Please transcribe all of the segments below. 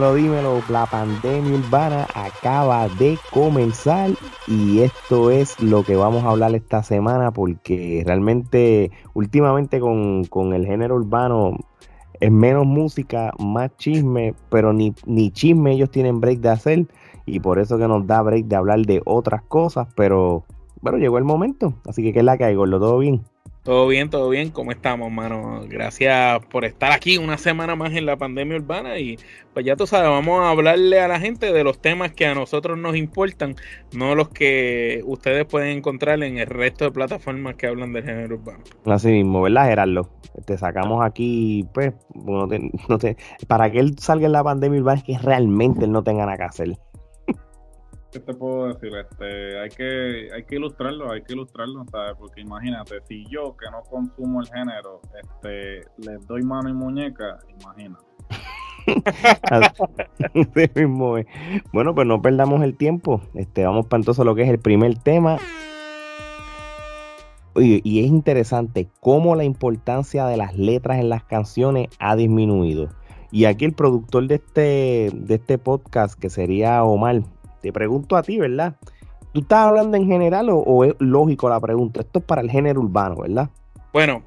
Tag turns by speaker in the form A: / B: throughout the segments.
A: Dímelo. La pandemia urbana acaba de comenzar y esto es lo que vamos a hablar esta semana porque realmente últimamente con, con el género urbano es menos música, más chisme, pero ni, ni chisme ellos tienen break de hacer y por eso que nos da break de hablar de otras cosas, pero bueno, llegó el momento, así que ¿qué es la que hay, Gordo? ¿Todo bien?
B: Todo bien, todo bien. ¿Cómo estamos, mano? Gracias por estar aquí una semana más en la pandemia urbana y pues ya tú sabes, vamos a hablarle a la gente de los temas que a nosotros nos importan, no los que ustedes pueden encontrar en el resto de plataformas que hablan del género urbano.
A: Así mismo, ¿verdad, Gerardo? Te sacamos aquí, pues, no te- no te- para que él salga en la pandemia urbana es que realmente él no tenga nada que hacer.
C: ¿Qué te puedo decir? Este, hay que, hay que ilustrarlo, hay que ilustrarlo, ¿sabes? Porque imagínate, si yo que no consumo el género, este, les doy mano y muñeca, imagínate.
A: Bueno, pues no perdamos el tiempo. Este, vamos para entonces a lo que es el primer tema. Oye, y es interesante cómo la importancia de las letras en las canciones ha disminuido. Y aquí el productor de este, de este podcast, que sería Omar, te pregunto a ti, ¿verdad? ¿Tú estás hablando en general o, o es lógico la pregunta? Esto es para el género urbano, ¿verdad?
B: Bueno,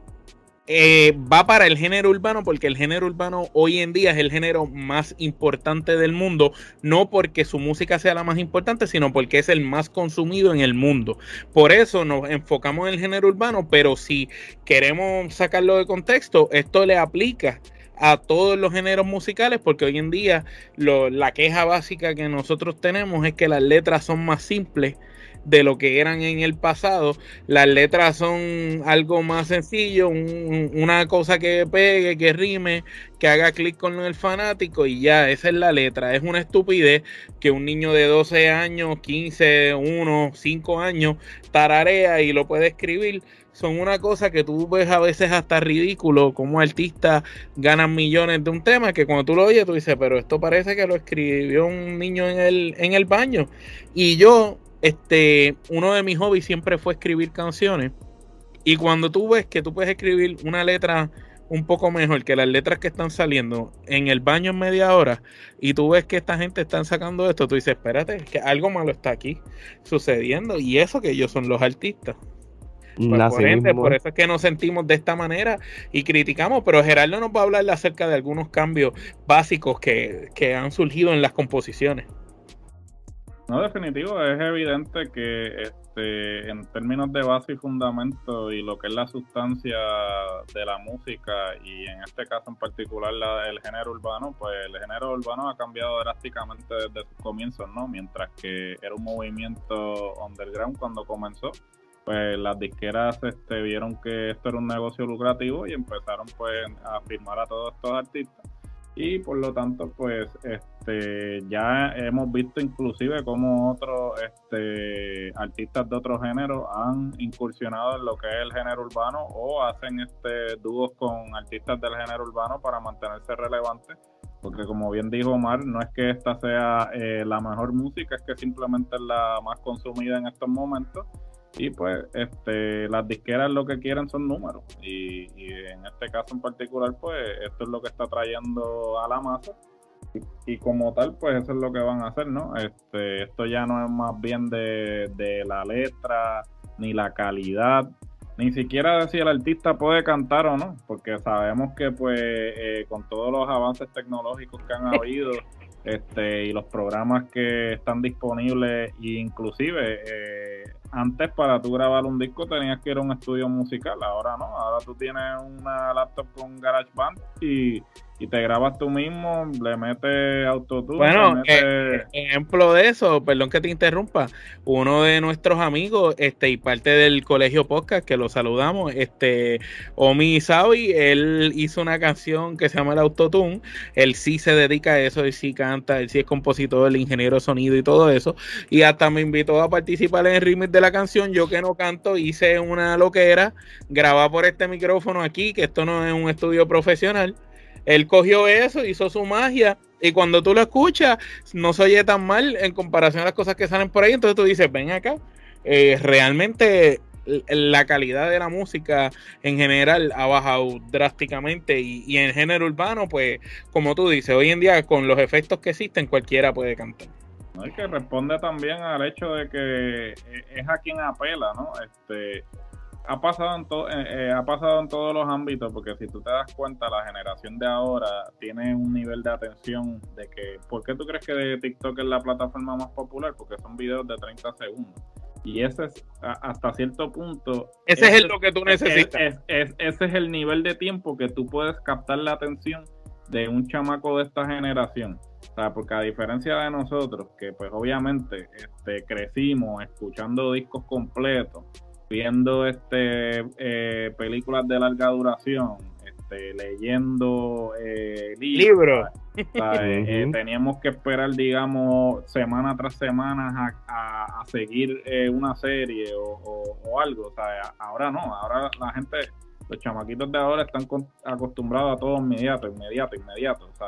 B: eh, va para el género urbano porque el género urbano hoy en día es el género más importante del mundo, no porque su música sea la más importante, sino porque es el más consumido en el mundo. Por eso nos enfocamos en el género urbano, pero si queremos sacarlo de contexto, esto le aplica a todos los géneros musicales porque hoy en día la queja básica que nosotros tenemos es que las letras son más simples de lo que eran en el pasado. Las letras son algo más sencillo, un- una cosa que pegue, que rime, que haga clic con el fanático y ya, esa es la letra. Es una estupidez que un niño de 12 años, 15, 1, 5 años tararea y lo puede escribir. Son una cosa que tú ves a veces hasta ridículo, como artistas ganan millones de un tema que cuando tú lo oyes tú dices, pero esto parece que lo escribió un niño en el, en el baño. Y yo, este, uno de mis hobbies siempre fue escribir canciones. Y cuando tú ves que tú puedes escribir una letra un poco mejor que las letras que están saliendo en el baño en media hora y tú ves que esta gente están sacando esto, tú dices, espérate, que algo malo está aquí sucediendo y eso que ellos son los artistas. Pues, por, ende, eso es que nos sentimos de esta manera y criticamos, pero Gerardo nos va a hablar acerca de algunos cambios básicos que, que han surgido en las composiciones.
C: No, definitivo, es evidente que este, en términos de base y fundamento y lo que es la sustancia de la música y en este caso en particular la, el género urbano, pues el género urbano ha cambiado drásticamente desde sus comienzos, ¿no? Mientras que era un movimiento underground cuando comenzó, pues las disqueras este, vieron que esto era un negocio lucrativo y empezaron pues a firmar a todos estos artistas. Y por lo tanto pues este ya hemos visto inclusive como otros este artistas de otro género han incursionado en lo que es el género urbano o hacen este dúos con artistas del género urbano para mantenerse relevantes. Porque como bien dijo Omar no es que esta sea eh, la mejor música es que simplemente es la más consumida en estos momentos y pues este las disqueras lo que quieren son números. Y, y en este caso en particular pues esto es lo que está trayendo a la masa. Y, y como tal pues eso es lo que van a hacer no este esto ya no es más bien de, de la letra ni la calidad. Ni siquiera de si el artista puede cantar o no porque sabemos que pues eh, con todos los avances tecnológicos que han habido este, y los programas que están disponibles, inclusive eh, antes para tú grabar un disco tenías que ir a un estudio musical, ahora no, ahora tú tienes una laptop con GarageBand y, y te grabas tú mismo, le metes autotune.
B: Bueno, eh, ejemplo de eso, perdón que te interrumpa, uno de nuestros amigos este y parte del colegio podcast que lo saludamos, este Omi Sabi, él hizo una canción que se llama el autotune, él sí se dedica a eso, él sí canta, él sí es compositor, el ingeniero de sonido y todo eso, y hasta me invitó a participar en el remix de la canción, yo que no canto, hice una loquera, grabada por este micrófono aquí, que esto no es un estudio profesional él cogió eso, hizo su magia y cuando tú lo escuchas no se oye tan mal en comparación a las cosas que salen por ahí. Entonces tú dices, ven acá, eh, realmente la calidad de la música en general ha bajado drásticamente y, y, en género urbano, pues como tú dices, hoy en día con los efectos que existen cualquiera puede cantar.
C: No, y que responde también al hecho de que es a quien apela, ¿no? Este, ha pasado en todo, eh, eh, ha pasado en todos los ámbitos porque si tú te das cuenta la generación de ahora tiene un nivel de atención de que ¿por qué tú crees que TikTok es la plataforma más popular? Porque son videos de 30 segundos. Y ese es hasta cierto punto
B: ese, es lo que tú necesitas.
C: ese es el nivel de tiempo que tú puedes captar la atención de un chamaco de esta generación. O sea, porque a diferencia de nosotros que pues obviamente este, crecimos escuchando discos completos viendo este eh, películas de larga duración, este, leyendo eh, libros. Eh, teníamos que esperar, digamos, semana tras semana a, seguir una serie o, algo. O sea, ahora no, ahora la gente, los chamaquitos de ahora están acostumbrados a todo inmediato, inmediato, inmediato. O sea,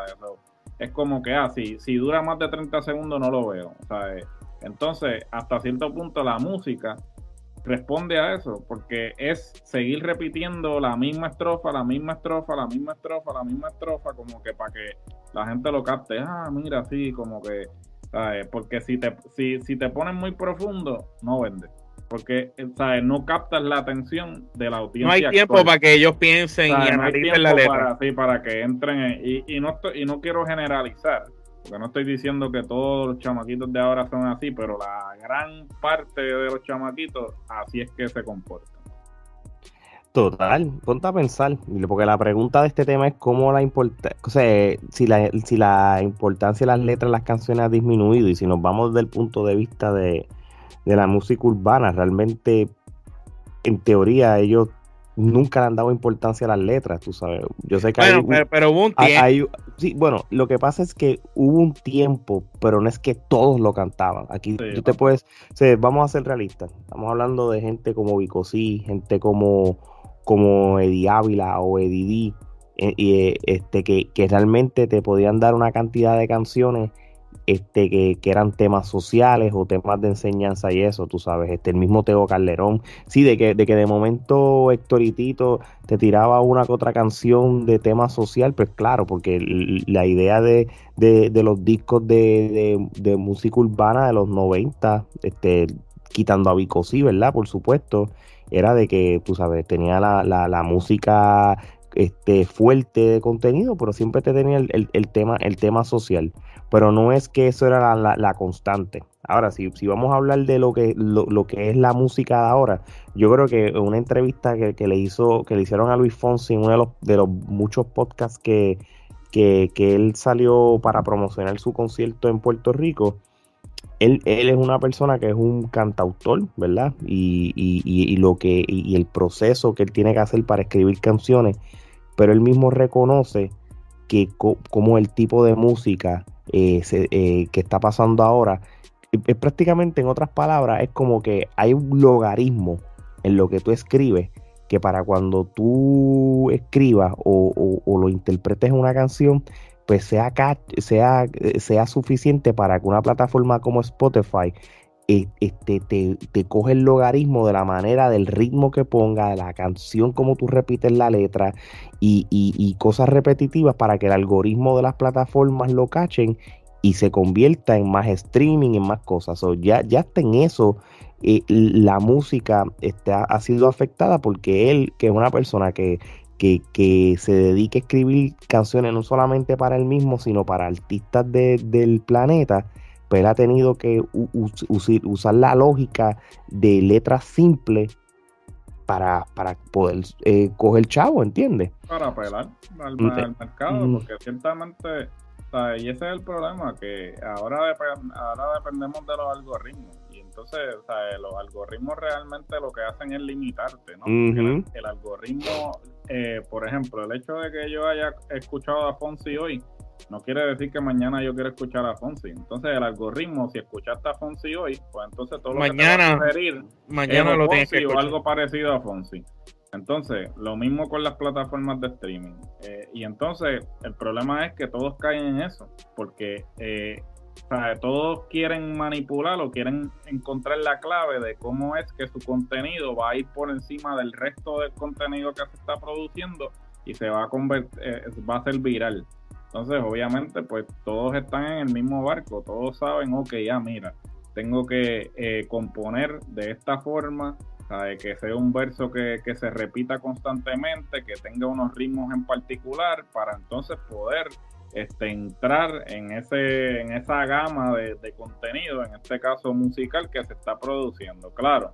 C: es como que, ah, si, si dura más de 30 segundos no lo veo. O sea, entonces, hasta cierto punto la música responde a eso, porque es seguir repitiendo la misma estrofa, la misma estrofa, la misma estrofa, la misma estrofa, como que para que la gente lo capte. Ah, mira, sí, como que, ¿sabes? Porque si te, si, si te pones muy profundo, no vende. Porque, ¿sabes? No captas la atención de la audiencia.
B: No hay tiempo para que ellos piensen y analicen la letra.
C: Para, sí, para que entren. y, y, no y no quiero generalizar porque no estoy diciendo que todos los chamaquitos de ahora son así, pero la gran parte de los chamaquitos así es que se comportan.
A: Total, ponte a pensar, porque la pregunta de este tema es cómo la importancia, o sea, si la, si la importancia de las letras de las canciones ha disminuido y si nos vamos desde el punto de vista de, de la música urbana, realmente en teoría ellos nunca le han dado importancia a las letras, tú sabes. Yo sé que
B: hay, pero, hubo un tiempo.
A: sí, bueno, lo que pasa es que hubo un tiempo, pero no es que todos lo cantaban. Aquí tú te puedes, vamos a ser realistas. Estamos hablando de gente como Vicosí, gente como, como Eddie Ávila o Eddie D, eh, este, que, que realmente te podían dar una cantidad de canciones este, que, eran temas sociales o temas de enseñanza y eso, tú sabes, este, el mismo Teo Calderón, sí, de que de, que de momento Héctor te tiraba una que otra canción de tema social, pues claro, porque la idea de, los discos de, música urbana de los 90, este, quitando a Vico, sí, ¿verdad? Por supuesto, era de que, tú sabes, tenía la, la, la música este, fuerte de contenido, pero siempre te tenía el, el, tema, el tema social. Pero no es que eso era la, la, constante. Ahora, si, si, vamos a hablar de lo que, lo, que es la música de ahora, yo creo que una entrevista que, que, le hizo, que le hicieron a Luis Fonsi en uno de los, de los muchos podcasts que, que, que él salió para promocionar su concierto en Puerto Rico, él, él, es una persona que es un cantautor, ¿verdad? Y, y, y, lo que, y, el proceso que él tiene que hacer para escribir canciones pero él mismo reconoce que como el tipo de música eh, eh, que está pasando ahora, es prácticamente en otras palabras, es como que hay un logaritmo en lo que tú escribes, que para cuando tú escribas o, lo interpretes en una canción, pues sea, sea, sea suficiente para que una plataforma como Spotify este, te, te, coge el logaritmo de la manera, del ritmo que ponga, de la canción, como tú repites la letra y, cosas repetitivas para que el algoritmo de las plataformas lo cachen y se convierta en más streaming, en más cosas. o ya, ya está en eso. Eh, la música está, ha sido afectada porque él, que es una persona que, que, que, se dedique a escribir canciones no solamente para él mismo, sino para artistas del planeta, pues él ha tenido que usar la lógica de letras simples para, para poder eh, coger chavo, ¿entiendes?
C: Para apelar al, mercado, porque ciertamente, y ese es el problema, que ahora, ahora dependemos de los algoritmos. Y entonces, los algoritmos realmente lo que hacen es limitarte, ¿no? el, algoritmo, eh, por ejemplo, el hecho de que yo haya escuchado a Fonsi hoy, no quiere decir que mañana yo quiera escuchar a Fonsi. Entonces el algoritmo, si escuchaste a Fonsi hoy, pues entonces todo lo
B: mañana,
C: que te va a
B: mañana lo
C: que o algo parecido a Fonsi. Entonces, lo mismo con las plataformas de streaming. Eh, y entonces, el problema es que todos caen en eso, porque eh, todos quieren manipular o quieren encontrar la clave de cómo es que su contenido va a ir por encima del resto del contenido que se está produciendo y se va a convertir, eh, va a ser viral. Entonces, obviamente, pues todos están en el mismo barco, todos saben, ok, ya mira, tengo que eh, componer de esta forma, que sea un verso que, se repita constantemente, que tenga unos ritmos en particular, para entonces poder este, entrar en, ese, en esa gama de, de contenido, en este caso musical, que se está produciendo. Claro,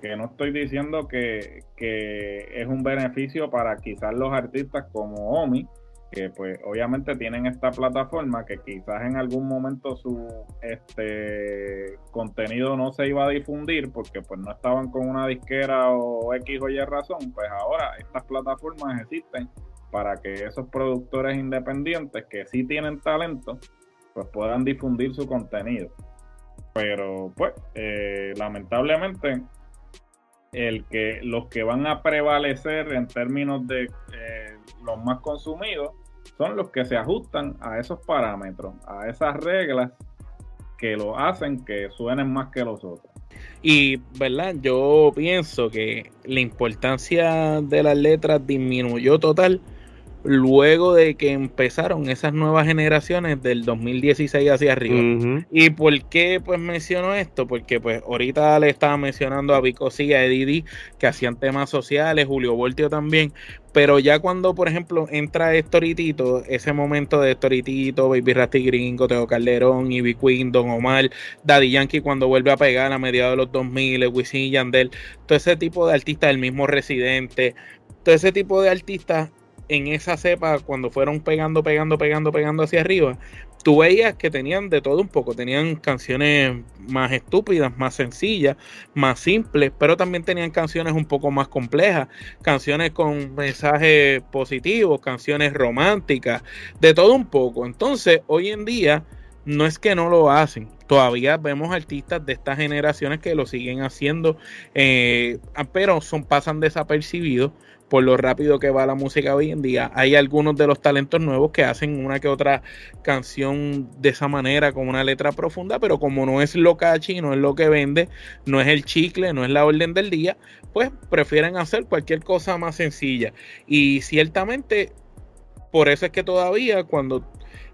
C: que no estoy diciendo que, que, es un beneficio para quizás los artistas como Omi, que pues obviamente tienen esta plataforma que quizás en algún momento su este contenido no se iba a difundir porque pues no estaban con una disquera o X o Y razón, pues ahora estas plataformas existen para que esos productores independientes que sí tienen talento pues puedan difundir su contenido. Pero pues eh, lamentablemente el que los que van a prevalecer en términos de eh, los más consumidos son los que se ajustan a esos parámetros, a esas reglas que lo hacen que suenen más que los otros.
B: Y, ¿verdad? Yo pienso que la importancia de las letras disminuyó total luego de que empezaron esas nuevas generaciones del 2016 hacia arriba. ¿Y por qué pues menciono esto? Porque pues ahorita le estaba mencionando a Vico y a Eddie que hacían temas sociales, Julio Voltio también, pero ya cuando por ejemplo entra Estoritito, ese momento de Estoritito, Baby Rasty Gringo, Teo Calderón, Ivy Queen, Don Omar, Daddy Yankee cuando vuelve a pegar a mediados de los 2000, Wisin y Yandel, todo ese tipo de artistas, el mismo Residente, todo ese tipo de artistas en esa cepa, cuando fueron pegando, pegando, pegando, pegando hacia arriba, tú veías que tenían de todo un poco. Tenían canciones más estúpidas, más sencillas, más simples, pero también tenían canciones un poco más complejas, canciones con mensajes positivos, canciones románticas, de todo un poco. Entonces, hoy en día, no es que no lo hacen. Todavía vemos artistas de estas generaciones que lo siguen haciendo, eh, pero son, pasan desapercibidos por lo rápido que va la música hoy en día. Hay algunos de los talentos nuevos que hacen una que otra canción de esa manera, con una letra profunda, pero como no es lo cachi, no es lo que vende, no es el chicle, no es la orden del día, pues prefieren hacer cualquier cosa más sencilla. Y ciertamente, por eso es que todavía cuando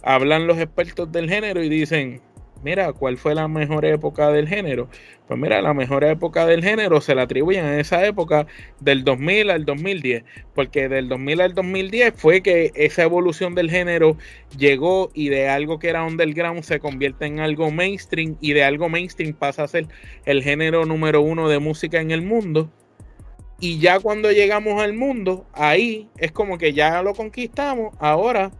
B: hablan los expertos del género y dicen, mira, ¿cuál fue la mejor época del género? Pues mira, la mejor época del género se la atribuyen a esa época del 2000 al 2010, porque del 2000 al 2010 fue que esa evolución del género llegó y de algo que era underground se convierte en algo mainstream y de algo mainstream pasa a ser el género número uno de música en el mundo. Y ya cuando llegamos al mundo, ahí es como que ya lo conquistamos, ahora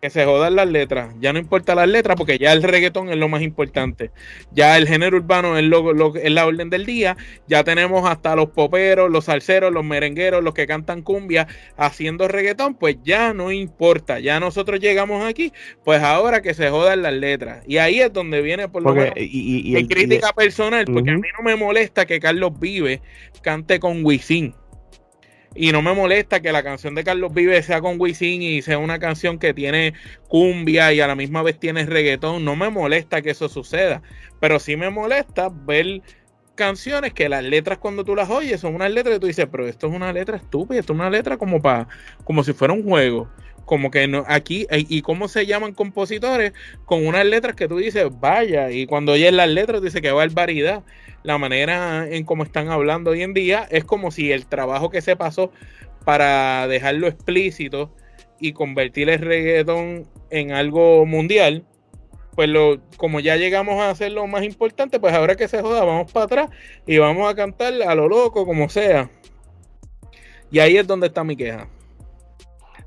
B: que se jodan las letras. Ya no importa las letras porque ya el reggaetón es lo más importante. Ya el género urbano es, lo, es la orden del día. Ya tenemos hasta los poperos, los salseros, los merengueros, los que cantan cumbia haciendo reggaetón. Pues ya no importa. Ya nosotros llegamos aquí. Pues ahora que se jodan las letras. Y ahí es donde viene por lo menos mi crítica personal. Porque a mí no me molesta que Carlos Vive cante con Wisin. Y no me molesta que la canción de Carlos Vive sea con Wisin y sea una canción que tiene cumbia y a la misma vez tiene reggaetón. No me molesta que eso suceda. Pero sí me molesta ver canciones que las letras cuando tú las oyes son unas letras que tú dices, pero esto es una letra estúpida, esto es una letra como para, como si fuera un juego como que no, aquí, eh, y cómo se llaman compositores, con unas letras que tú dices, vaya, y cuando oyes las letras dice que barbaridad. La manera en cómo están hablando hoy en día es como si el trabajo que se pasó para dejarlo explícito y convertir el reggaetón en algo mundial, pues lo, como ya llegamos a hacer lo más importante, pues ahora que se joda, vamos para atrás y vamos a cantar a lo loco, como sea. Y ahí es donde está mi queja.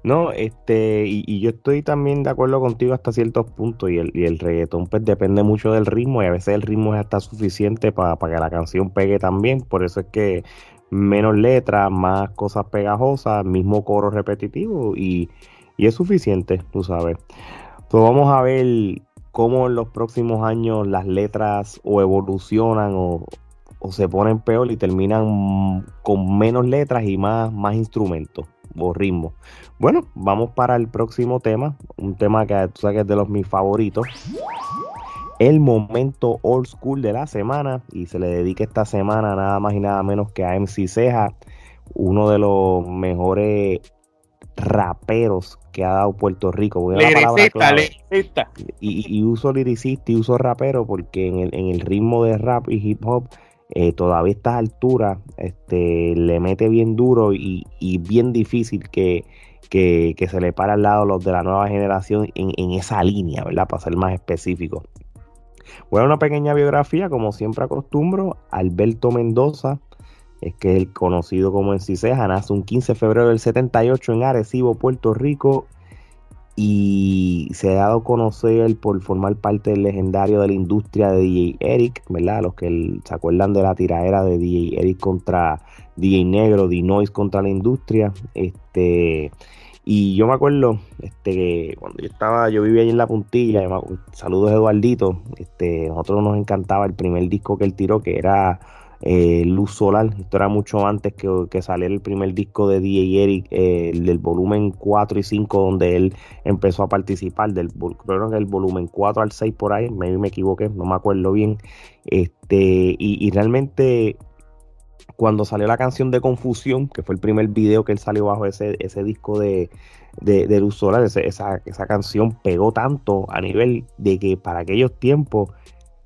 A: No, este, y, yo estoy también de acuerdo contigo hasta ciertos puntos, y el, y el reggaetón pues depende mucho del ritmo, y a veces el ritmo es hasta suficiente para que la canción pegue también, por eso es que menos letras, más cosas pegajosas, mismo coro repetitivo, y, y es suficiente, tú sabes. Pues vamos a ver cómo en los próximos años las letras o evolucionan o, o se ponen peor y terminan con menos letras y más, más instrumentos o ritmo. Bueno, vamos para el próximo tema, un tema que tú sabes que es de los mis favoritos. El momento old school de la semana y se le dedica esta semana nada más y nada menos que a MC Ceja, uno de los mejores raperos que ha dado Puerto Rico.
B: Liricista, liricista.
A: Y, y, uso liricista y uso rapero porque en el, en el ritmo de rap y hip hop eh, todavía estas alturas este, le mete bien duro y, bien difícil que, se le para al lado los de la nueva generación en, esa línea, ¿verdad? Para ser más específico. Bueno, una pequeña biografía, como siempre acostumbro. Alberto Mendoza, es que es el conocido como Enciseja, nace un 15 de febrero del 78 en Arecibo, Puerto Rico y se ha dado a conocer por formar parte del legendario de la industria de DJ Eric, ¿verdad? Los que se acuerdan de la tiradera de DJ Eric contra DJ Negro, D Noise contra la industria, este y yo me acuerdo este cuando yo estaba, yo vivía ahí en la puntilla, saludos Eduardito, este, nosotros nos encantaba el primer disco que él tiró que era eh, Luz Solar. Esto era mucho antes que, saliera el primer disco de DJ Eric, eh, del volumen 4 y 5, donde él empezó a participar. Del, creo que el volumen 4 al 6 por ahí, me, me equivoqué, no me acuerdo bien. Este, y, realmente cuando salió la canción de Confusión, que fue el primer video que él salió bajo ese, ese disco de, de, Luz Solar, esa, esa canción pegó tanto a nivel de que para aquellos tiempos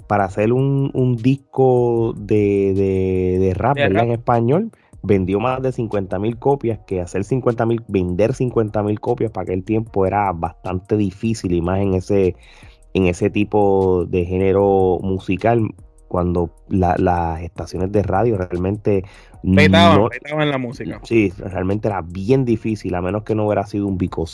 A: para hacer un, disco de, rap, en español, vendió más de 50 mil copias, que hacer 50 mil, vender 50 mil copias para aquel tiempo era bastante difícil y más en ese, en ese tipo de género musical cuando las estaciones de radio realmente
B: no, en la música.
A: Sí, realmente era bien difícil, a menos que no hubiera sido un Vico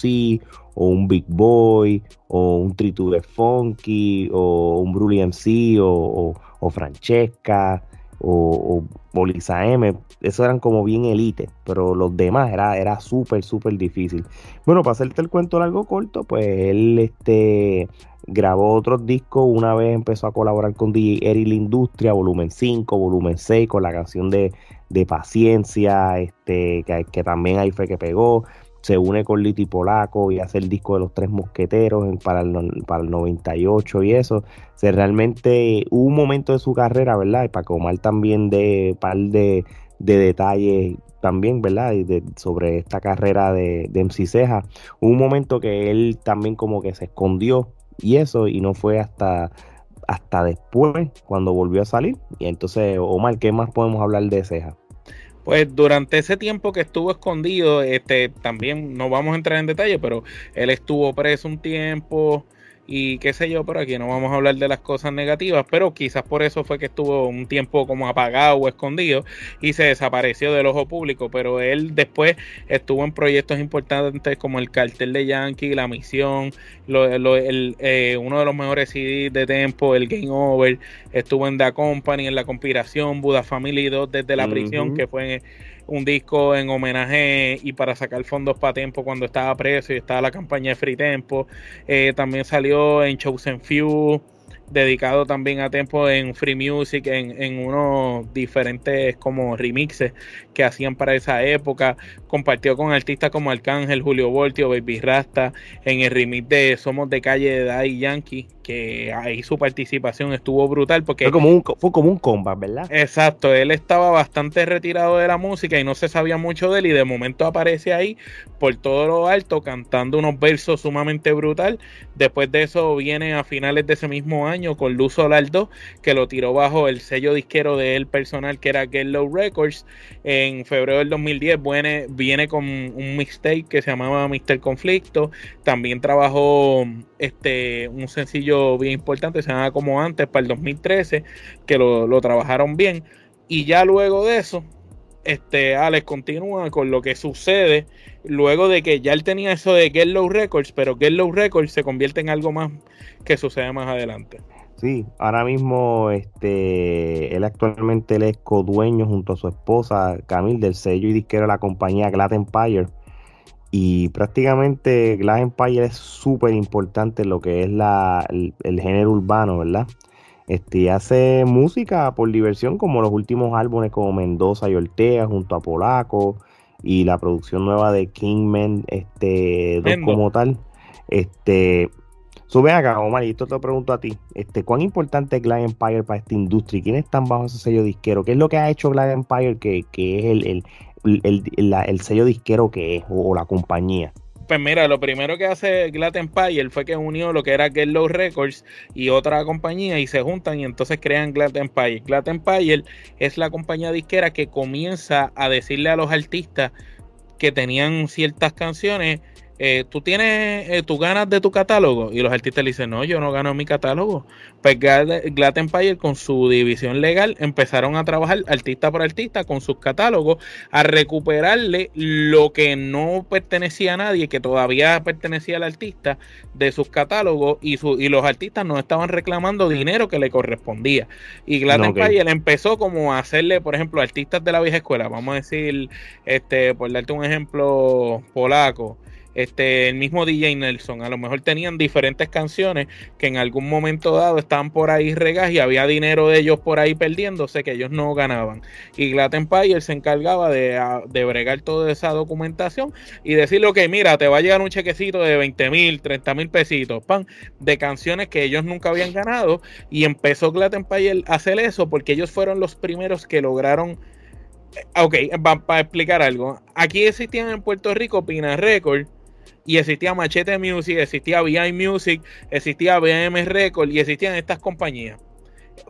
A: o un Big Boy, o un Triture Funky, o un Brully MC, o, o, Francesca, o, o, M. Esos eran como bien elite, pero los demás era, era súper, súper difícil. Bueno, para hacerte el cuento largo corto, pues él este, grabó otros discos. Una vez empezó a colaborar con DJ Eri La Industria, volumen 5, volumen 6, con la canción de, de Paciencia, este, que, que también ahí fue que pegó se une con Liti Polaco y hace el disco de los tres mosqueteros para, el, para el 98 y eso. se realmente hubo un momento de su carrera, ¿verdad? Y para Omar también de par de, detalles también, ¿verdad? De, sobre esta carrera de, de MC Ceja. Hubo un momento que él también como que se escondió y eso, y no fue hasta, hasta después cuando volvió a salir. Y entonces, Omar, ¿qué más podemos hablar de Ceja?
B: Pues durante ese tiempo que estuvo escondido, este, también no vamos a entrar en detalle, pero él estuvo preso un tiempo, y qué sé yo, pero aquí no vamos a hablar de las cosas negativas, pero quizás por eso fue que estuvo un tiempo como apagado o escondido y se desapareció del ojo público, pero él después estuvo en proyectos importantes como el cartel de Yankee, La Misión, eh, uno de los mejores CDs de Tempo, el Game Over, estuvo en The Company, en La Conspiración, Buda Family 2 desde la prisión, que fue... En, un disco en homenaje y para sacar fondos para Tempo cuando estaba preso y estaba la campaña de Free Tempo. Eh, también salió en Chosen Few, dedicado también a Tempo en Free Music, en, en unos diferentes como remixes que hacían para esa época. Compartió con artistas como Arcángel, Julio Voltio, Baby Rasta, en el remix de Somos de Calle de Daddy Yankee que ahí su participación estuvo brutal porque
A: fue como un fue como un combat, ¿verdad?
B: Exacto, él estaba bastante retirado de la música y no se sabía mucho de él y de momento aparece ahí por todo lo alto cantando unos versos sumamente brutal. Después de eso viene a finales de ese mismo año con Luz Solar 2 que lo tiró bajo el sello disquero de él personal que era Get Low Records. En febrero del 2010 viene, viene con un mixtape que se llamaba Mister Conflicto. También trabajó este un sencillo bien importante, se llama como antes, para el 2013, que lo, trabajaron bien. Y ya luego de eso, este, Alex continúa con lo que sucede luego de que ya él tenía eso de Get Low Records, pero Get Low Records se convierte en algo más que sucede más adelante.
A: Sí, ahora mismo este, él actualmente él es codueño junto a su esposa Camille del sello y disquero de la compañía Glad Empire. Y prácticamente Glad Empire es súper importante en lo que es la, el, género urbano, ¿verdad? Este, hace música por diversión como los últimos álbumes como Mendoza y Ortega junto a Polaco y la producción nueva de Kingman, este, como tal. Este, Sube acá, Omar, y esto te lo pregunto a ti. Este, ¿Cuán importante es Glad Empire para esta industria? ¿Quiénes están bajo ese sello disquero? ¿Qué es lo que ha hecho Glad Empire que, es el, el, sello disquero que es o, la compañía?
B: Pues mira, lo primero que hace Glad Empire fue que unió lo que era Get Low Records y otra compañía y se juntan y entonces crean Glad Empire. Glad Empire es la compañía disquera que comienza a decirle a los artistas que tenían ciertas canciones eh, tú tienes, eh, tú ganas de tu catálogo y los artistas le dicen, no, yo no gano mi catálogo. Pues Glad, Empire con su división legal empezaron a trabajar artista por artista con sus catálogos a recuperarle lo que no pertenecía a nadie, que todavía pertenecía al artista de sus catálogos y, y los artistas no estaban reclamando dinero que le correspondía. Y Glad Empire empezó como a hacerle, por ejemplo, artistas de la vieja escuela, vamos a decir, este, por darte un ejemplo polaco este, el mismo DJ Nelson. A lo mejor tenían diferentes canciones que en algún momento dado estaban por ahí regas y había dinero de ellos por ahí perdiéndose que ellos no ganaban. Y Glad Empire se encargaba de, de bregar toda esa documentación y decirle, que mira, te va a llegar un chequecito de 20 mil, 30 mil pesitos, pan, de canciones que ellos nunca habían ganado. Y empezó Glad Empire a hacer eso porque ellos fueron los primeros que lograron eh, Ok, para explicar algo. Aquí existían en Puerto Rico Pina Record, y existía Machete Music, existía VI Music, existía BM Record y existían estas compañías.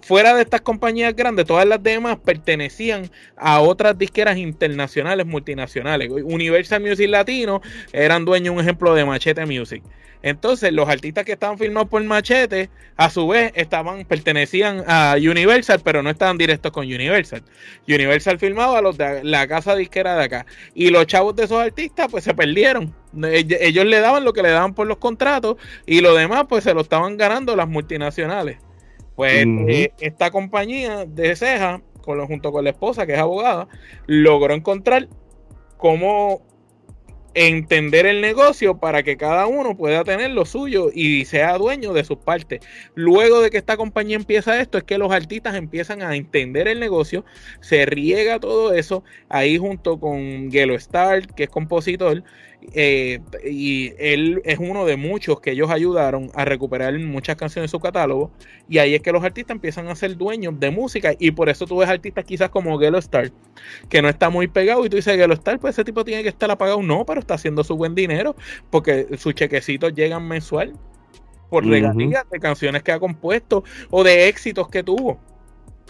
B: Fuera de estas compañías grandes, todas las demás pertenecían a otras disqueras internacionales, multinacionales. Universal Music Latino eran dueños, un ejemplo, de Machete Music. Entonces, los artistas que estaban firmados por Machete, a su vez, estaban, pertenecían a Universal, pero no estaban directos con Universal. Universal firmaba a los de la casa disquera de acá. Y los chavos de esos artistas, pues se perdieron. Ellos le daban lo que le daban por los contratos y lo demás, pues se lo estaban ganando las multinacionales. Pues eh, esta compañía de Ceja, con junto con la esposa, que es abogada, logró encontrar cómo entender el negocio para que cada uno pueda tener lo suyo y sea dueño de sus partes. Luego de que esta compañía empieza esto, es que los artistas empiezan a entender el negocio, se riega todo eso ahí junto con Gelo Star, que es compositor, eh, y él es uno de muchos que ellos ayudaron a recuperar muchas canciones de su catálogo. Y ahí es que los artistas empiezan a ser dueños de música. Y por eso tú ves artistas quizás como Gelo Star, que no está muy pegado. Y tú dices, Gelo Star, pues ese tipo tiene que estar apagado. No, pero está haciendo su buen dinero porque sus chequecitos llegan mensual por regalías de canciones que ha compuesto o de éxitos que tuvo.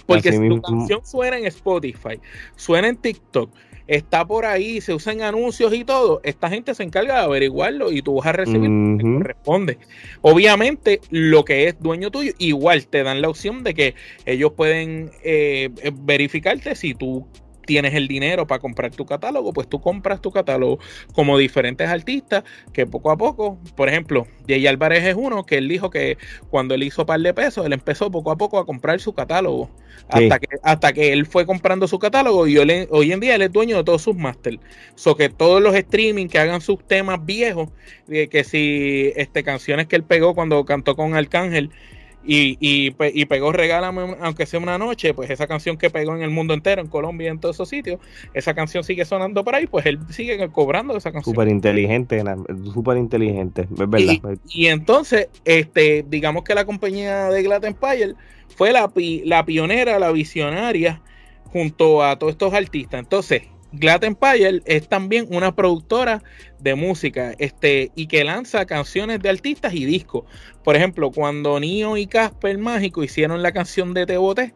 B: Porque si tu canción suena en Spotify, suena en TikTok, está por ahí, se usan anuncios y todo, esta gente se encarga de averiguarlo y tú vas a recibir lo que corresponde. Obviamente, lo que es dueño tuyo, igual te dan la opción de que ellos pueden eh, verificarte si tú tienes el dinero para comprar tu catálogo, pues tú compras tu catálogo como diferentes artistas que poco a poco, por ejemplo, Jay Álvarez es uno que él dijo que cuando él hizo par de pesos, él empezó poco a poco a comprar su catálogo. Hasta, que, hasta que él fue comprando su catálogo y hoy en día él es dueño de todos sus masters. So que todos los streaming que hagan sus temas viejos, que si este, canciones que él pegó cuando cantó con Arcángel, y, y, y, pegó Regálame, aunque sea una noche, pues esa canción que pegó en el mundo entero, en Colombia y en todos esos sitios, esa canción sigue sonando por ahí, pues él sigue cobrando esa canción.
A: Súper inteligente, súper inteligente, es
B: verdad. Y, entonces, este, digamos que la compañía de Glad Empire fue la, la pionera, la visionaria, junto a todos estos artistas. Entonces, Glad Empire es también una productora de música este, y que lanza canciones de artistas y discos. Por ejemplo, cuando Nio y Casper Mágico hicieron la canción de Te Boté,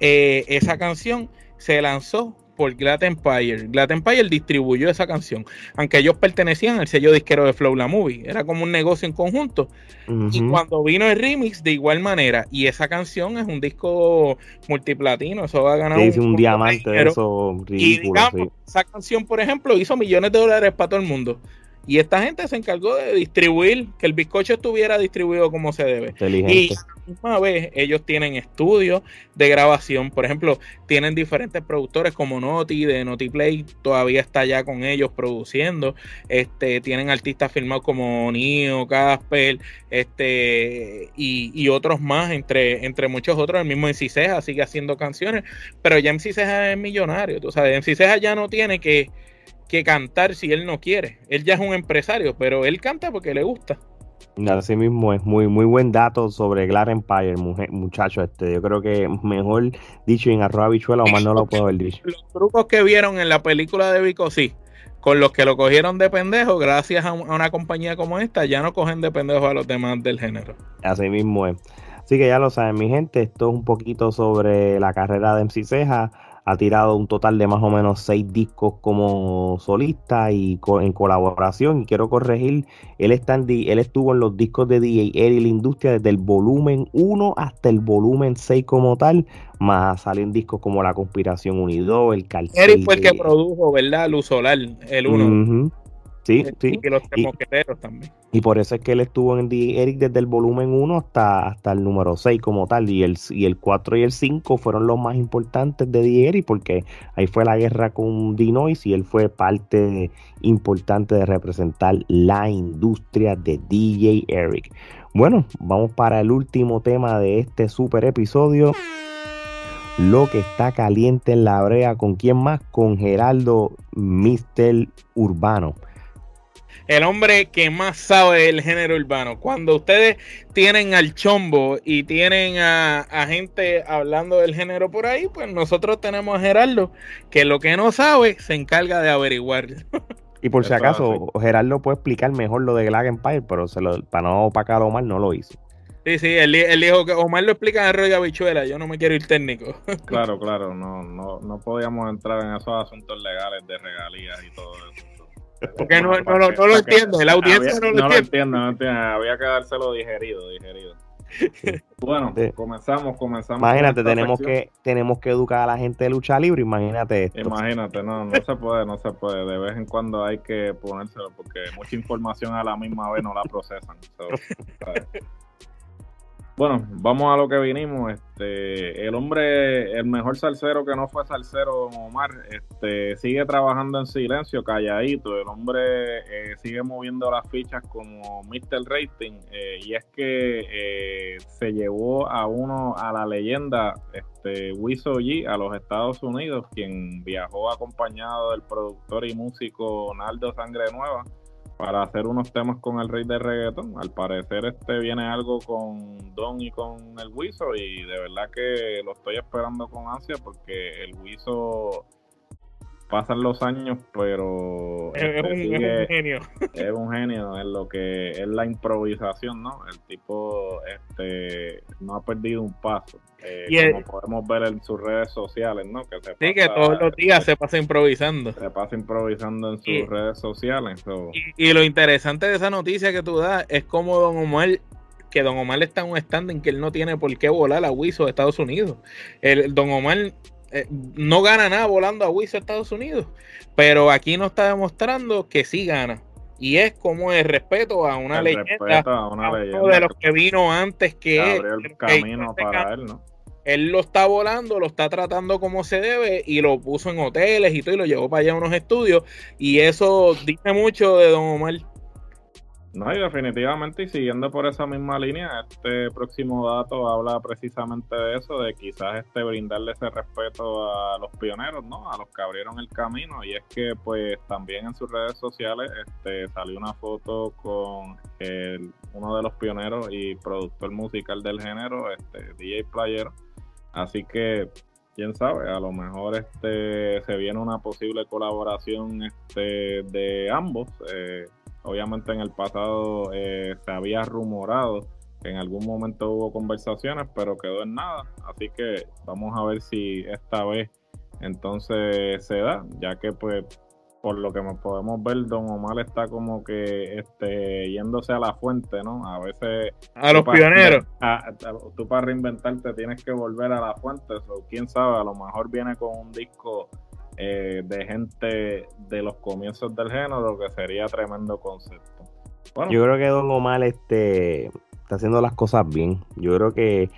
B: eh, esa canción se lanzó por Glad Empire. Glad Empire distribuyó esa canción, aunque ellos pertenecían al sello disquero de Flow La Movie. Era como un negocio en conjunto. Y cuando vino el remix, de igual manera. Y esa canción es un disco multiplatino. Eso va a ganar
A: un, diamante de eso ridículo.
B: Y esa canción, por ejemplo, hizo millones de dólares para todo el mundo. Y esta gente se encargó de distribuir, que el bizcocho estuviera distribuido como se debe. Y a misma vez, ellos tienen estudios de grabación. Por ejemplo, tienen diferentes productores como Noti, de Notiplay, todavía está ya con ellos produciendo. Este, tienen artistas firmados como Nio, Casper, este, y, otros más, entre, entre muchos otros. El mismo MC Ceja sigue haciendo canciones, pero ya MC Ceja es millonario. Tú sabes, MC Ceja ya no tiene que que cantar si él no quiere. Él ya es un empresario, pero él canta porque le gusta.
A: Así mismo es muy muy buen dato sobre Glad Empire, muchacho. Este, yo creo que mejor dicho en arroba bichuela o más no lo puedo haber dicho.
B: Los trucos que vieron en la película de Vico, sí. Con los que lo cogieron de pendejo, gracias a, una compañía como esta, ya no cogen de pendejo a los demás del género.
A: Así mismo es. Así que ya lo saben, mi gente. Esto es un poquito sobre la carrera de MC Ceja ha tirado un total de más o menos seis discos como solista y en colaboración. Y quiero corregir, él, está él estuvo en los discos de DJ Eric la industria desde el volumen 1 hasta el volumen 6 como tal, más salen discos como La Conspiración Unido, El Cartel.
B: Eric fue el que produjo, ¿verdad? Luz Solar, el 1.
A: Sí, sí.
B: Y los también.
A: Y por eso es que él estuvo en DJ Eric desde el volumen 1 hasta, hasta el número 6 como tal. Y el, y el 4 y el 5 fueron los más importantes de DJ Eric porque ahí fue la guerra con Dinois y él fue parte importante de representar la industria de DJ Eric. Bueno, vamos para el último tema de este super episodio. Lo que está caliente en la brea, ¿con quién más? Con Geraldo Mister Urbano
B: el hombre que más sabe del género urbano. Cuando ustedes tienen al chombo y tienen a, gente hablando del género por ahí, pues nosotros tenemos a Gerardo, que lo que no sabe se encarga de averiguar.
A: Y por si acaso, Gerardo puede explicar mejor lo de Glag Empire, pero se lo, para no opacar a Omar no lo hizo.
B: Sí, sí, él, dijo que Omar lo explica en el rollo habichuela, yo no me quiero ir técnico.
C: Claro, claro, no, no, no podíamos entrar en esos asuntos legales de regalías y todo eso.
B: Porque no, no, lo entiende, la audiencia no, lo,
C: entiende. No entiende, había que dárselo digerido, digerido. Bueno, comenzamos, comenzamos.
A: Imagínate, tenemos que, tenemos que educar a la gente de lucha libre, imagínate esto.
C: Imagínate, no, no se puede, no se puede. De vez en cuando hay que ponérselo porque mucha información a la misma vez no la procesan. Bueno, vamos a lo que vinimos. Este, el hombre, el mejor salsero que no fue salsero, Omar, este, sigue trabajando en silencio, calladito. El hombre eh, sigue moviendo las fichas como Mr. Rating. Eh, y es que eh, se llevó a uno, a la leyenda, este, Wiso G, a los Estados Unidos, quien viajó acompañado del productor y músico Naldo Sangre Nueva para hacer unos temas con el rey de reggaeton. Al parecer este viene algo con Don y con el Wiso y de verdad que lo estoy esperando con ansia porque el Wiso pasan los años, pero
B: es, este un, genio.
C: Es un genio en lo que es la improvisación, ¿no? El tipo este no ha perdido un paso. Eh, como podemos ver en sus redes sociales, ¿no?
B: Que sí, que todos los días se pasa improvisando.
C: Se pasa improvisando en sus redes sociales.
B: Y, lo interesante de esa noticia que tú das es como Don Omar que Don Omar está en un stand en que él no tiene por qué volar a Wiso de Estados Unidos. El, Don Omar eh, no gana nada volando a Wiso a Estados Unidos, pero aquí nos está demostrando que sí gana. Y es como el respeto a una leyenda,
C: a una
B: uno de los que vino antes que
C: él. el camino para él, ¿no?
B: Él lo está volando, lo está tratando como se debe y lo puso en hoteles y todo y lo llevó para allá a unos estudios. Y eso dice mucho de Don Omar.
C: No, y definitivamente, y siguiendo por esa misma línea, este próximo dato habla precisamente de eso, de quizás este brindarle ese respeto a los pioneros, ¿no? A los que abrieron el camino, y es que pues también en sus redes sociales este, salió una foto con el, uno de los pioneros y productor musical del género, este DJ Playero, así que quién sabe, a lo mejor este se viene una posible colaboración este de ambos. Eh, Obviamente en el pasado eh, se había rumorado que en algún momento hubo conversaciones, pero quedó en nada. Así que vamos a ver si esta vez entonces se da, ya que pues por lo que podemos ver, Don Omar está como que este, yéndose a la fuente, ¿no? A veces...
B: A los pioneros.
C: tú para reinventarte tienes que volver a la fuente, o quién sabe, a lo mejor viene con un disco eh, de gente de los comienzos del género, que sería tremendo concepto.
A: Yo creo que Don Omar este, está haciendo las cosas bien. Yo creo que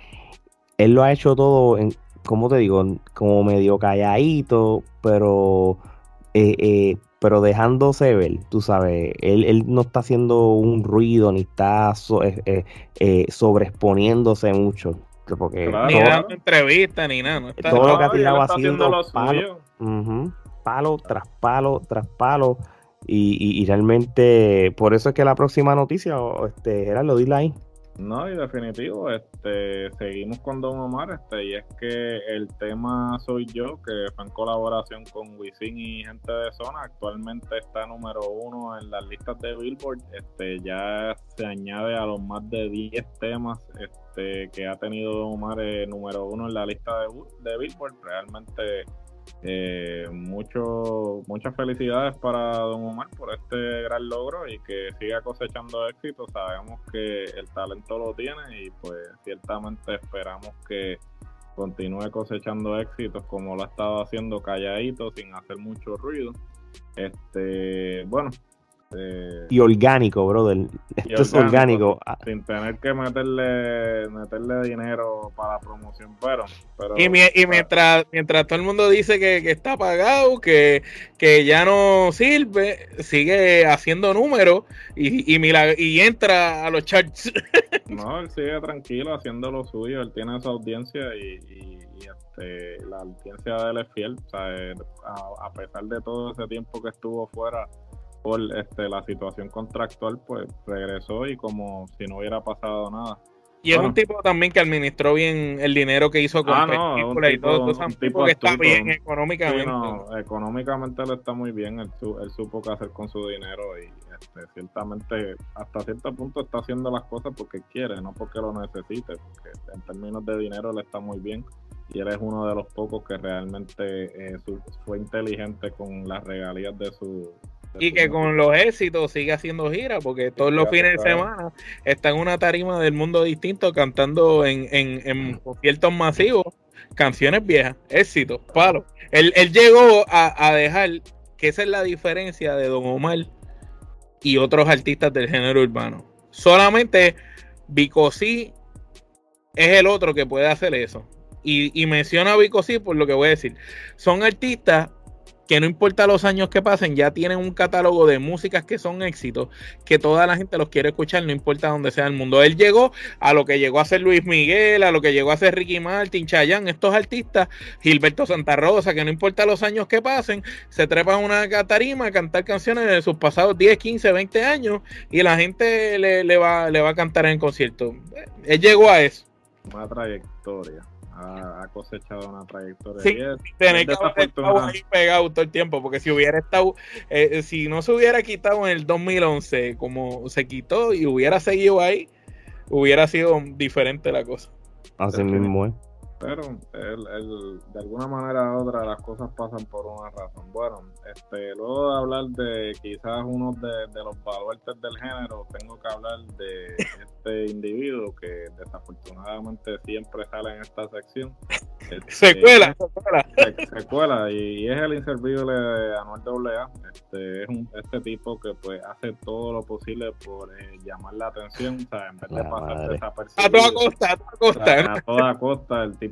A: él lo ha hecho todo, en, como te digo, como medio calladito, pero eh, eh, pero dejándose ver, tú sabes, él, no está haciendo un ruido ni está eh, sobreexponiéndose mucho. Porque
B: ni dando entrevistas ni nada.
A: todo lo que ha tirado ha sido palo, palo tras palo tras palo. Y, y, realmente, por eso es que la próxima noticia, este, era lo dile ahí.
C: No, y definitivo, este, seguimos con Don Omar, este, y es que el tema Soy Yo, que fue en colaboración con Wisin y gente de zona, actualmente está número uno en las listas de Billboard, este, ya se añade a los más de 10 temas, este, que ha tenido Don Omar eh, número uno en la lista de, de Billboard, realmente eh, mucho, muchas felicidades para Don Omar por este gran logro y que siga cosechando éxito. Sabemos que el talento lo tiene y pues ciertamente esperamos que continúe cosechando éxitos como lo ha estado haciendo calladito, sin hacer mucho ruido. Este, bueno,
A: este, y orgánico, brother. Esto es orgánico.
C: Sin tener que meterle meterle dinero para la promoción, pero... pero
B: y, mientras, mientras todo el mundo dice que, está pagado, que, que, ya no sirve, sigue haciendo números y, y, y entra a los charts.
C: no, él sigue tranquilo haciendo lo suyo, él tiene esa audiencia y, este, la audiencia de él es fiel. O sea, a, a pesar de todo ese tiempo que estuvo fuera por este, la situación contractual, pues regresó y como si no hubiera pasado nada.
B: Y es un tipo también que administró bien el dinero que hizo con
C: ah, no, y todo. Un tipo que
B: está bien económicamente.
C: no, económicamente le está muy bien. Él, él, supo qué hacer con su dinero y este, ciertamente hasta cierto punto está haciendo las cosas porque quiere, no porque lo necesite. Porque en términos de dinero le está muy bien y él es uno de los pocos que realmente eh, fue inteligente con las regalías de su
B: y que con los éxitos sigue haciendo gira, porque todos los fines de semana está en una tarima del mundo distinto cantando en, en, conciertos masivos canciones viejas, éxitos, palo. Él, él llegó a, dejar que esa es la diferencia de Don Omar y otros artistas del género urbano. Solamente Bicosí es el otro que puede hacer eso. Y, y menciona a Bicosí por lo que voy a decir. Son artistas que no importa los años que pasen, ya tienen un catálogo de músicas que son éxitos, que toda la gente los quiere escuchar, no importa dónde sea el mundo. Él llegó a lo que llegó a ser Luis Miguel, a lo que llegó a ser Ricky Martin, Chayanne, estos artistas, Gilberto Santa Rosa, que no importa los años que pasen, se trepan una catarima a cantar canciones de sus pasados 10, 15, 20 años y la gente le, va, le va a cantar en concierto. Él llegó a eso.
C: Una trayectoria ha, cosechado una trayectoria.
B: Sí, tener que haber estado ahí pegado todo el tiempo, porque si hubiera estado, eh, si no se hubiera quitado en el 2011 como se quitó y hubiera seguido ahí, hubiera sido diferente la cosa.
A: Así mismo,
C: ¿eh? Pero el, de alguna manera u otra las cosas pasan por una razón. Bueno, este, luego de hablar de quizás uno de, los baluartes del género, tengo que hablar de este individuo que desafortunadamente siempre sale en esta sección.
B: Este, secuela,
C: secuela. y, es el inservible de Anuel AA. Este, es un, este tipo que pues hace todo lo posible por eh, llamar la atención, o sea, en vez de pasar desapercibido.
B: A toda costa, a toda costa.
C: a toda costa, el tipo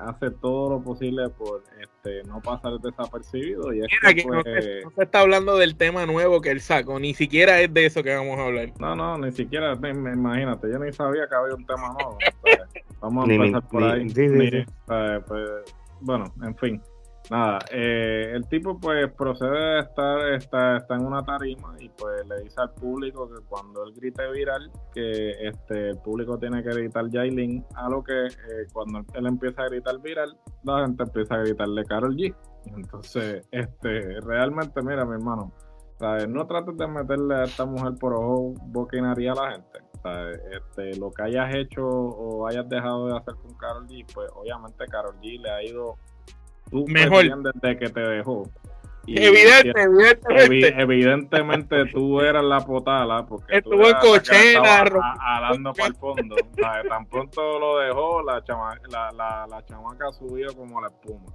C: hace todo lo posible por este, no pasar desapercibido. Y
B: Mira, que, pues, no, se, está hablando del tema nuevo que él sacó, ni siquiera es de eso que vamos a hablar.
C: No, no, ni siquiera, imagínate, yo ni sabía que había un tema nuevo. vamos a empezar por ahí. Pues, bueno, en fin nada, eh, el tipo pues procede a estar, está, está en una tarima y pues le dice al público que cuando él grite viral, que este el público tiene que gritar Jailin, a lo que eh, cuando él empieza a gritar viral, la gente empieza a gritarle Carol G. Entonces, este, realmente, mira, mi hermano, no trates de meterle a esta mujer por ojo, y a la gente. Este, lo que hayas hecho o hayas dejado de hacer con Carol G, pues obviamente Carol G le ha ido tú
B: Mejor.
C: desde que te dejó. Y
B: Evidente, evidentemente.
C: evi- evidentemente tú eras la potala porque
B: Estuvo en cochera,
C: alando para el fondo. O sea, tan pronto lo dejó, la, chama, la, la, la chamaca subió como la espuma.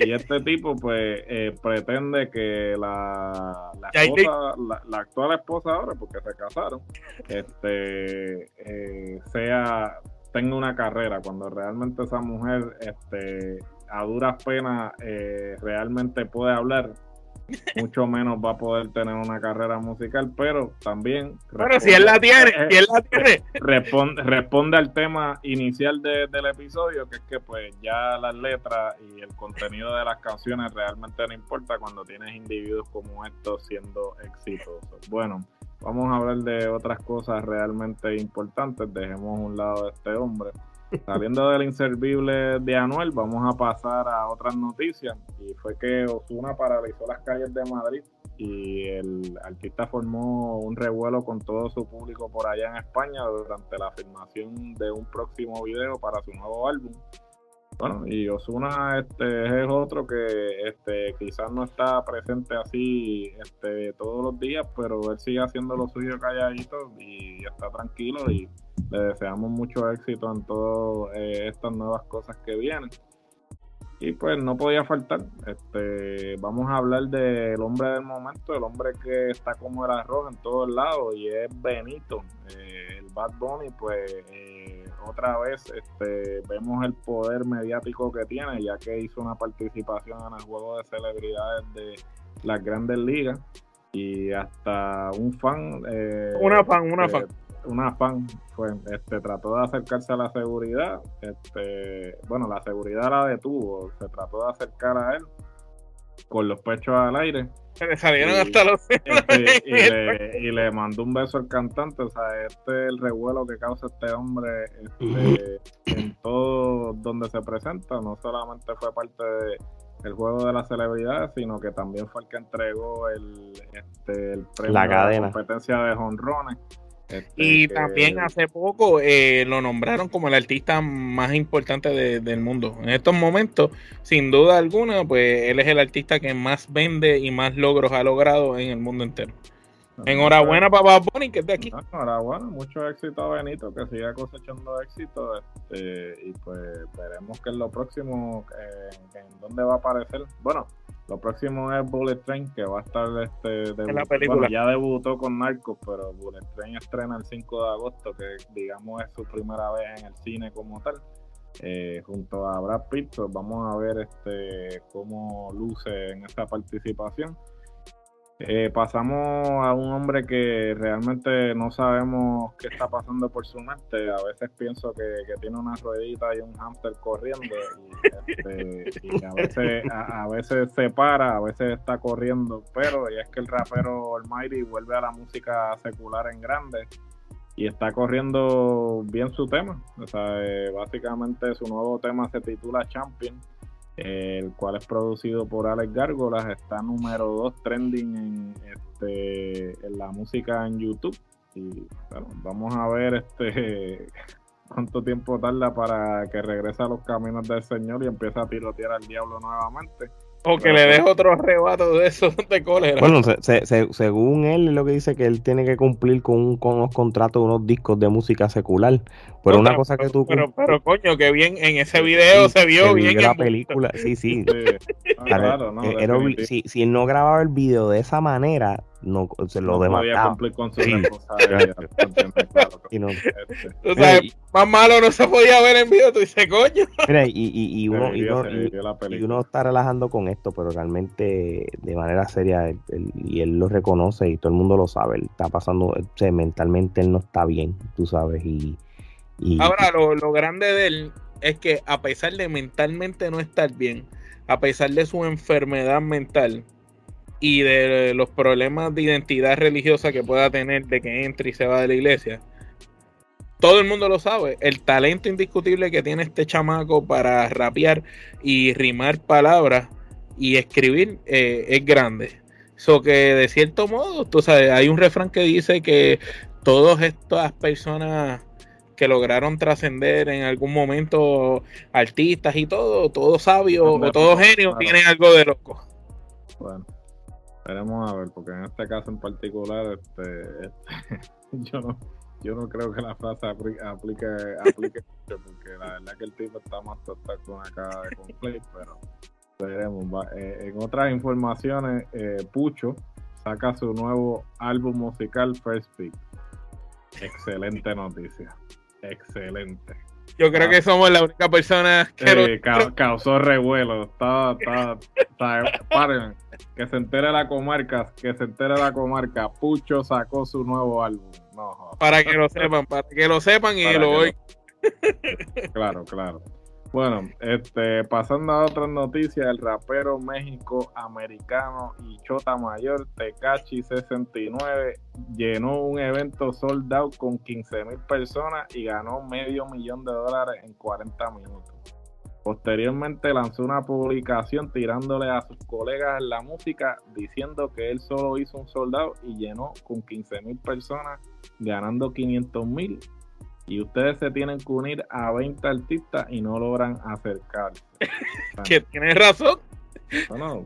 C: Y este tipo, pues, eh, pretende que la, la,
B: Ya, y-
C: esposa, la, la actual esposa ahora, porque se casaron, este, eh, sea tenga una carrera cuando realmente esa mujer este a duras penas eh, realmente puede hablar mucho menos va a poder tener una carrera musical pero también
B: Bueno, si él la tiene,
C: eh,
B: si él la tiene.
C: responde, responde al tema inicial de- del episodio, que es que pues ya las letras y el contenido de las canciones realmente no importa cuando tienes individuos como estos siendo exitosos. Bueno, vamos a hablar de otras cosas realmente importantes, dejemos a un lado a este hombre. Saliendo del inservible de Anuel, vamos a pasar a otras noticias. Y fue que Osuna paralizó las calles de Madrid y el artista formó un revuelo con todo su público por allá en España durante la filmación de un próximo video para su nuevo álbum. Bueno, y Osuna este, es otro que este, quizás no está presente así este, todos los días, pero él sigue haciendo lo suyo calladito y está tranquilo y le deseamos mucho éxito en todas eh, estas nuevas cosas que vienen. Y pues no podía faltar. Este, vamos a hablar del hombre del momento, el hombre que está como el arroz en todos lados y es Benito, eh, el Bad Bunny. Pues eh, otra vez este, vemos el poder mediático que tiene, ya que hizo una participación en el juego de celebridades de las Grandes Ligas y hasta un fan. eh,
B: Una fan, una
C: eh,
B: fan.
C: Una fan fue, este, trató de acercarse a la seguridad, este, bueno, la seguridad la detuvo, se trató de acercar a él con los pechos al aire
B: Se le salieron
C: Y-
B: hasta los.
C: este, y, le, y le mandó un beso al cantante, o sea, este es el revuelo que causa este hombre este, en todo donde se presenta, no solamente fue parte de el juego de las celebridades, sino que también fue el que entregó el, este, el premio
A: La
C: a
A: cadena.
C: competencia de jonrones. Este,
B: Y
C: que-
B: también hace poco eh, lo nombraron como el artista más importante de- del mundo. En estos momentos, sin duda alguna, pues él es el artista que más vende y más logros ha logrado en el mundo entero. Enhorabuena para Bad Bunny, que es de aquí.
C: No, enhorabuena, mucho éxito a Benito, que siga cosechando éxito. Este, y pues veremos qué es lo próximo, eh, en dónde va a aparecer. Bueno, lo próximo es Bullet Train, que va a estar este, debu-
B: la película.
C: bueno, ya debutó con Narcos, pero Bullet Train estrena el 5 de agosto, que digamos es su primera vez en el cine como tal. eh, junto a Brad Pitt, pues vamos a ver este cómo luce en esta participación. Eh, pasamos a un hombre que realmente no sabemos qué está pasando por su mente. A veces pienso que, que tiene una ruedita y un hámster corriendo y, este, y a, veces, a, a veces se para, a veces está corriendo, pero y es que el rapero Almighty vuelve a la música secular en grande y está corriendo bien su tema. O sea, eh, básicamente su nuevo tema se titula Champion el cual es producido por Alex Gárgolas, está número 2 trending en, este, en la música en YouTube. Y bueno, vamos a ver este cuánto tiempo tarda para que regrese a los caminos del Señor y empiece a tirotear al diablo nuevamente.
B: O que le deje otro arrebato de esos de cólera.
A: Bueno, se- se- se- según él, lo que dice que él tiene que cumplir con, un- con unos contratos, unos discos de música secular. Pero
B: No,
A: una
B: pero-
A: cosa que tú.
B: pero, pero coño, que bien, en ese video
A: Sí,
B: se vio
A: se
B: bien.
A: la película. Sí, sí. Claro,
C: no,
A: eh, era si, si él no grababa el video de esa manera, no se lo
C: no podía
A: demandaba.
C: cumplir con su
A: Sí. Y no-
C: este,
B: más malo no se podía ver en video. Tú dices, coño.
A: Mira, y, y, y uno, uno, uno está relajando con esto, pero realmente de manera seria, él- él- y él lo reconoce y todo el mundo lo sabe, él está pasando, o sea, mentalmente él no está bien, tú sabes, y... y
B: Ahora, lo, lo grande de él es que a pesar de mentalmente no estar bien, a pesar de su enfermedad mental y de los problemas de identidad religiosa que pueda tener de que entre y se va de la iglesia, todo el mundo lo sabe. El talento indiscutible que tiene este chamaco para rapear y rimar palabras y escribir eh, es grande. So que de cierto modo, tú sabes, hay un refrán que dice que todas estas personas que lograron trascender en algún momento artistas y todo, todo sabio o todo genio tienen algo de loco.
C: Bueno, esperemos a ver, porque en este caso en particular, este, este yo no yo no creo que la frase aplique, aplique, mucho, porque la verdad que el tipo está más total con cara de conflicto, pero veremos. Eh, en otras informaciones, eh, Pucho saca su nuevo álbum musical First Pick. Excelente noticia. Excelente.
B: Yo creo que somos la única persona
C: que causó revuelo. Está, paren, que se entere la comarca, que se entere la comarca. Pucho sacó su nuevo álbum.
B: para que lo sepan, para que lo sepan y lo oigan.
C: Claro, claro. Bueno, este, pasando a otras noticias, el rapero México-americano y Chota Mayor, Tecachi 69, llenó un evento sold out con 15 mil personas y ganó medio millón de dólares en 40 minutos. Posteriormente lanzó una publicación tirándole a sus colegas en la música diciendo que él solo hizo un soldado y llenó con 15 mil personas ganando 500 mil y ustedes se tienen que unir a 20 artistas y no logran acercarse.
B: que tienes razón.
C: Bueno,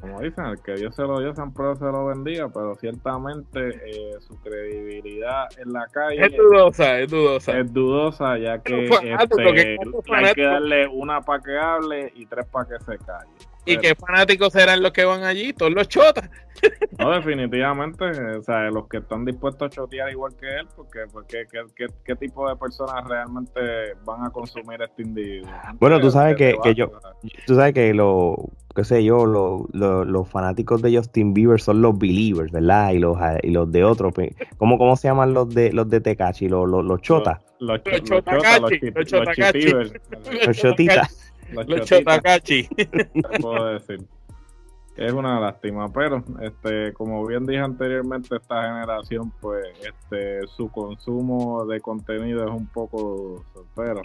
C: como dicen, que Dios se lo dio, San Pedro se lo bendiga, pero ciertamente eh, su credibilidad en la calle
B: es dudosa, es dudosa.
C: Es dudosa, ya que este, hay que darle una para que hable y tres para que se calle.
B: ¿Y qué fanáticos serán los que van allí? Todos los chotas.
C: No, definitivamente, o sea, los que están dispuestos a chotear igual que él, porque, porque ¿qué, qué, tipo de personas realmente van a consumir este individuo?
A: Bueno, tú sabes que, que yo, tú sabes que lo, qué sé yo, lo, los fanáticos de Justin Bieber son los believers, ¿verdad? Y los, y los de otros, pues, ¿cómo, cómo se llaman los de los de Tecachi? Los, los, los chotas.
B: Los, los, chotas, los,
A: los, los chotitas.
B: Los Chotakachi.
C: puedo decir. Es una lástima, pero este, como bien dije anteriormente, esta generación, pues, este, su consumo de contenido es un poco pero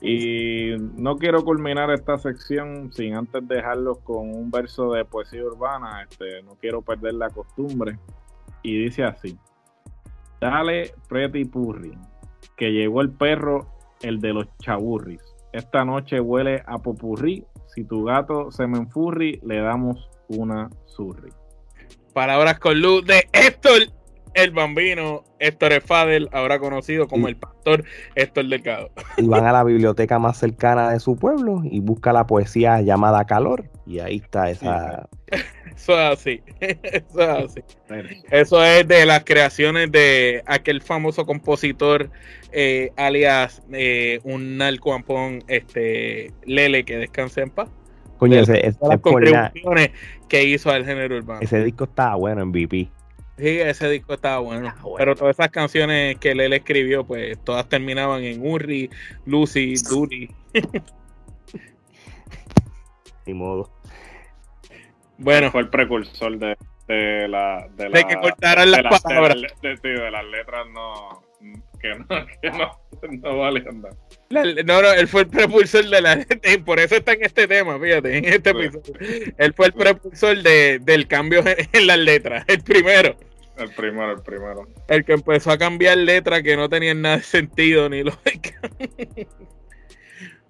C: Y no quiero culminar esta sección sin antes dejarlos con un verso de poesía urbana. Este, no quiero perder la costumbre. Y dice así: Dale, Pretty Purri, que llegó el perro, el de los chaburris. Esta noche huele a popurrí. Si tu gato se me enfurri, le damos una surri.
B: Palabras con luz de Héctor el Bambino, Héctor Fadel, ahora conocido como el pastor Héctor Delgado.
A: Y van a la biblioteca más cercana de su pueblo y busca la poesía llamada Calor. Y ahí está esa.
B: Eso es así. Eso es así. Eso es de las creaciones de aquel famoso compositor, eh, alias eh, un narcoampón, este, Lele, que descanse en paz.
A: Coño, ese, ese
B: las contribuciones que hizo al género urbano.
A: Ese disco estaba bueno en VP.
B: Sí, ese disco estaba bueno. Pero todas esas canciones que él escribió, pues todas terminaban en Urri, Lucy, Duri.
A: Ni modo.
C: Bueno. Fue el precursor de, de la. De,
B: la, que cortaran las palabras.
C: De, de, las letras no. Que no, que no, no valían nada.
B: no, no, él fue el precursor de la. Por eso está en este tema, fíjate, en este episodio. Él fue el precursor de, del cambio en las letras, el primero.
C: El primero, el primero.
B: El que empezó a cambiar letras que no tenían nada de sentido ni lógica.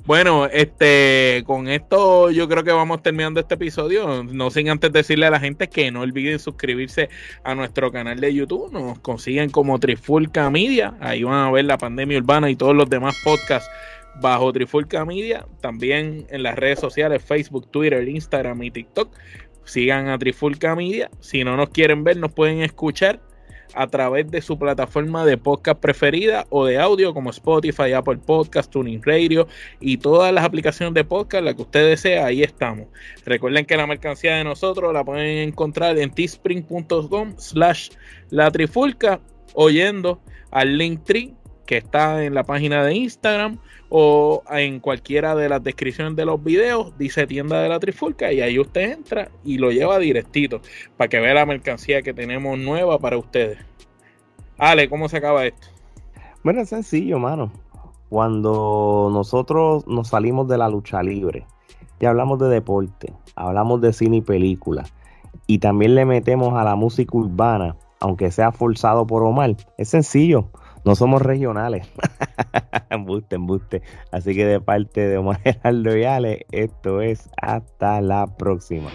B: bueno, este, con esto yo creo que vamos terminando este episodio. No sin antes decirle a la gente que no olviden suscribirse a nuestro canal de YouTube. Nos consiguen como Trifulca Media. Ahí van a ver la pandemia urbana y todos los demás podcasts bajo Trifulca Media. También en las redes sociales, Facebook, Twitter, Instagram y TikTok sigan a Trifulca Media. Si no nos quieren ver, nos pueden escuchar a través de su plataforma de podcast preferida o de audio como Spotify, Apple Podcast, Tuning Radio y todas las aplicaciones de podcast, la que usted desea, ahí estamos. Recuerden que la mercancía de nosotros la pueden encontrar en teespring.com slash la trifulca oyendo al link tree que está en la página de Instagram o en cualquiera de las descripciones de los videos, dice tienda de la Trifulca y ahí usted entra y lo lleva directito para que vea la mercancía que tenemos nueva para ustedes. Ale, ¿cómo se acaba esto?
A: Bueno, es sencillo, mano. Cuando nosotros nos salimos de la lucha libre y hablamos de deporte, hablamos de cine y película y también le metemos a la música urbana, aunque sea forzado por Omar, es sencillo No somos regionales. embuste, embuste. Así que de parte de Omar Geraldo y esto es hasta la próxima.